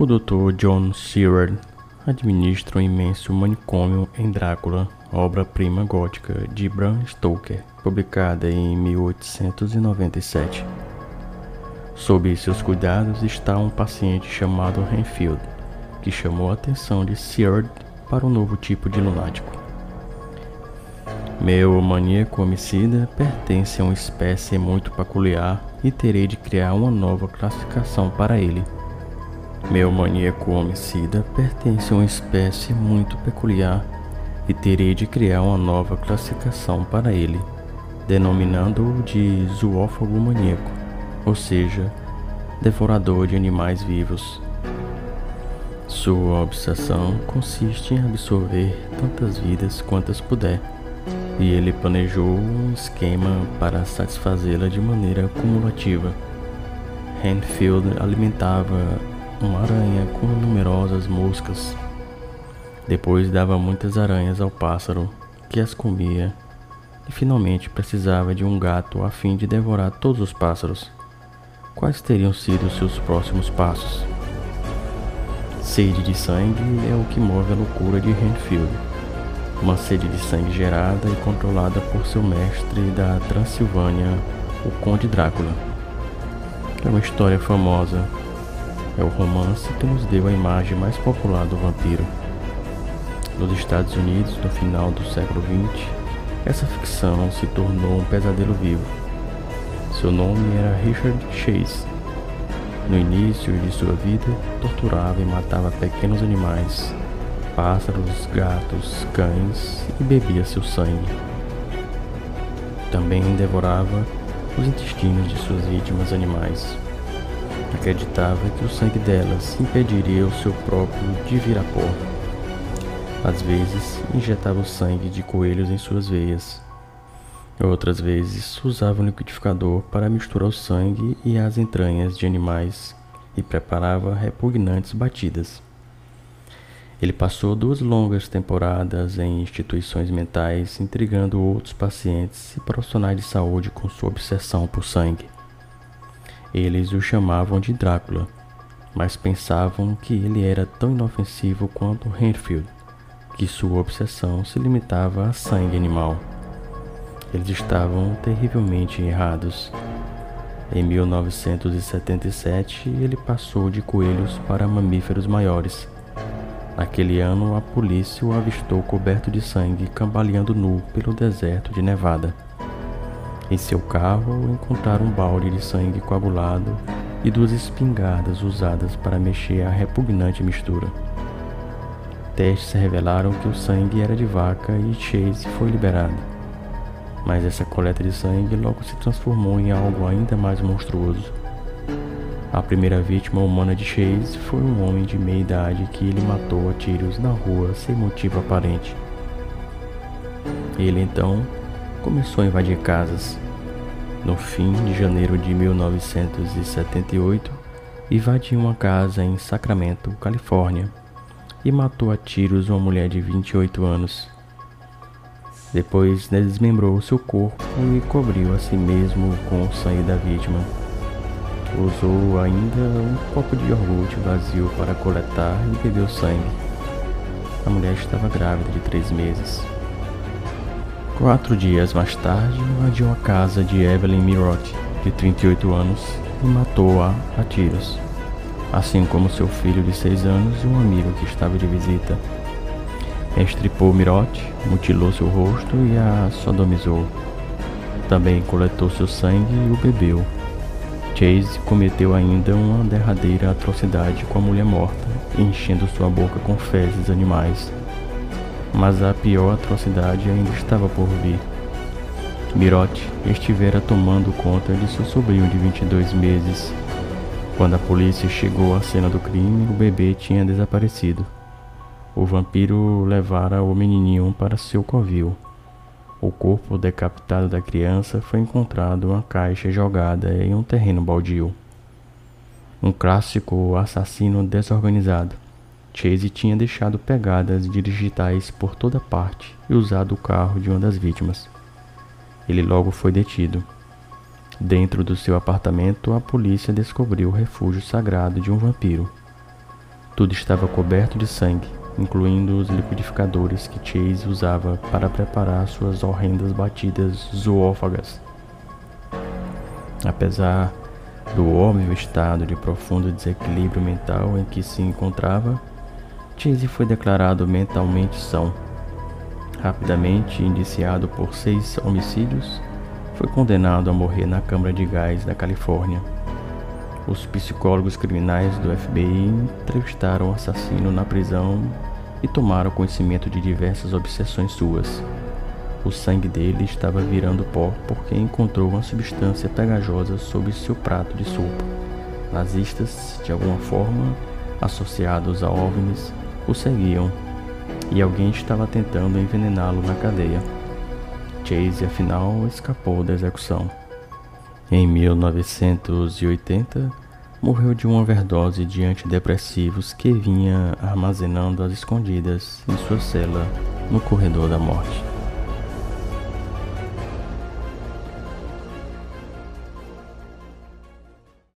O Dr. John Seward administra um imenso manicômio em Drácula, obra-prima gótica de Bram Stoker, publicada em 1897. Sob seus cuidados está um paciente chamado Renfield, que chamou a atenção de Seward para um novo tipo de lunático. Meu maníaco homicida pertence a uma espécie muito peculiar e terei de criar uma nova classificação para ele. Meu maníaco homicida pertence a uma espécie muito peculiar e terei de criar uma nova classificação para ele, denominando-o de zoófago maníaco, ou seja, devorador de animais vivos. Sua obsessão consiste em absorver tantas vidas quantas puder e ele planejou um esquema para satisfazê-la de maneira cumulativa. Hanfield alimentava uma aranha com numerosas moscas. Depois dava muitas aranhas ao pássaro, que as comia, e finalmente precisava de um gato a fim de devorar todos os pássaros. Quais teriam sido seus próximos passos? Sede de sangue é o que move a loucura de Hanfield uma sede de sangue gerada e controlada por seu mestre da Transilvânia, o Conde Drácula. É uma história famosa. É o romance que nos deu a imagem mais popular do vampiro. Nos Estados Unidos, no final do século XX, essa ficção se tornou um pesadelo vivo. Seu nome era Richard Chase. No início de sua vida, torturava e matava pequenos animais pássaros, gatos, cães e bebia seu sangue. Também devorava os intestinos de suas vítimas animais. Acreditava que o sangue delas impediria o seu próprio de vir pó. Às vezes, injetava o sangue de coelhos em suas veias. Outras vezes, usava um liquidificador para misturar o sangue e as entranhas de animais e preparava repugnantes batidas. Ele passou duas longas temporadas em instituições mentais, intrigando outros pacientes e profissionais de saúde com sua obsessão por sangue. Eles o chamavam de Drácula, mas pensavam que ele era tão inofensivo quanto Renfield, que sua obsessão se limitava a sangue animal. Eles estavam terrivelmente errados. Em 1977, ele passou de coelhos para mamíferos maiores Naquele ano, a polícia o avistou coberto de sangue, cambaleando nu pelo deserto de Nevada. Em seu carro, encontraram um balde de sangue coagulado e duas espingardas usadas para mexer a repugnante mistura. Testes revelaram que o sangue era de vaca e Chase foi liberado. Mas essa coleta de sangue logo se transformou em algo ainda mais monstruoso. A primeira vítima humana de Chase foi um homem de meia idade que ele matou a tiros na rua sem motivo aparente. Ele então começou a invadir casas. No fim de janeiro de 1978, invadiu uma casa em Sacramento, Califórnia, e matou a tiros uma mulher de 28 anos. Depois desmembrou seu corpo e cobriu a si mesmo com o sangue da vítima. Usou ainda um copo de iogurte vazio para coletar e beber o sangue. A mulher estava grávida de três meses. Quatro dias mais tarde, invadiu a casa de Evelyn Mirot, de 38 anos, e matou-a a tiros, assim como seu filho de seis anos e um amigo que estava de visita. Estripou Mirot, mutilou seu rosto e a sodomizou. Também coletou seu sangue e o bebeu, Chase cometeu ainda uma derradeira atrocidade com a mulher morta, enchendo sua boca com fezes animais. Mas a pior atrocidade ainda estava por vir. Mirote estivera tomando conta de seu sobrinho de 22 meses. Quando a polícia chegou à cena do crime, o bebê tinha desaparecido. O vampiro levara o menininho para seu covil. O corpo decapitado da criança foi encontrado em uma caixa jogada em um terreno baldio. Um clássico assassino desorganizado. Chase tinha deixado pegadas digitais por toda parte e usado o carro de uma das vítimas. Ele logo foi detido. Dentro do seu apartamento, a polícia descobriu o refúgio sagrado de um vampiro. Tudo estava coberto de sangue, incluindo os liquidificadores que Chase usava para preparar suas horrendas batidas zoófagas. Apesar do óbvio estado de profundo desequilíbrio mental em que se encontrava, Chase foi declarado mentalmente são. Rapidamente indiciado por seis homicídios, foi condenado a morrer na Câmara de Gás da Califórnia. Os psicólogos criminais do FBI entrevistaram o assassino na prisão e tomaram conhecimento de diversas obsessões suas. O sangue dele estava virando pó porque encontrou uma substância pegajosa sob seu prato de sopa. Nazistas, de alguma forma, associados a OVNIs, o seguiam e alguém estava tentando envenená-lo na cadeia. Chase, afinal, escapou da execução. Em 1980, morreu de uma overdose de antidepressivos que vinha armazenando às escondidas em sua cela no corredor da morte.